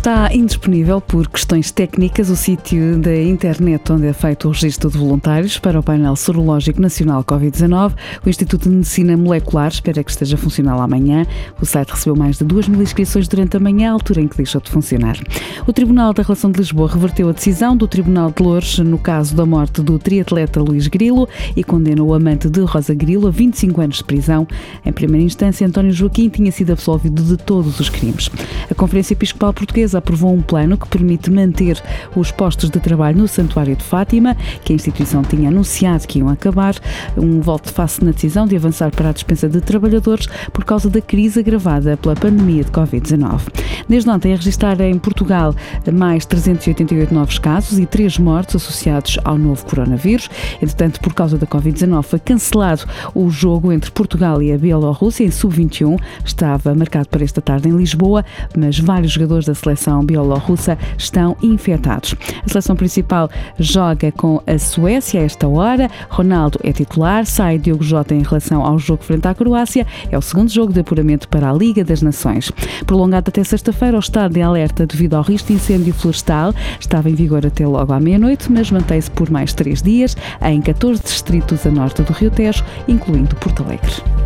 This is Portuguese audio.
Está indisponível por questões técnicas o sítio da internet onde é feito o registro de voluntários para o painel sorológico nacional Covid-19. O Instituto de Medicina Molecular espera que esteja funcional amanhã. O site recebeu mais de 2 mil inscrições durante a manhã, altura em que deixou de funcionar. O Tribunal da Relação de Lisboa reverteu a decisão do Tribunal de Lourdes no caso da morte do triatleta Luís Grilo e condenou o amante de Rosa Grilo a 25 anos de prisão. Em primeira instância, António Joaquim tinha sido absolvido de todos os crimes. A Conferência Episcopal Portuguesa aprovou um plano que permite manter os postos de trabalho no Santuário de Fátima, que a instituição tinha anunciado que iam acabar. Um volte-face na decisão de avançar para a dispensa de trabalhadores por causa da crise agravada pela pandemia de Covid-19. Desde ontem, a registrar em Portugal mais 388 novos casos e três mortes associados ao novo coronavírus. Entretanto, por causa da Covid-19, foi cancelado o jogo entre Portugal e a Bielorrússia em sub-21. Estava marcado para esta tarde em Lisboa, mas vários jogadores da seleção bielorrussa estão infectados. A seleção principal joga com a Suécia a esta hora. Ronaldo é titular, sai Diogo Jota em relação ao jogo frente à Croácia. É o segundo jogo de apuramento para a Liga das Nações. Prolongado até sexta-feira, o estado de alerta devido ao risco de incêndio florestal estava em vigor até logo à meia-noite, mas mantém-se por mais três dias em 14 distritos a norte do Rio Tejo, incluindo Porto Alegre.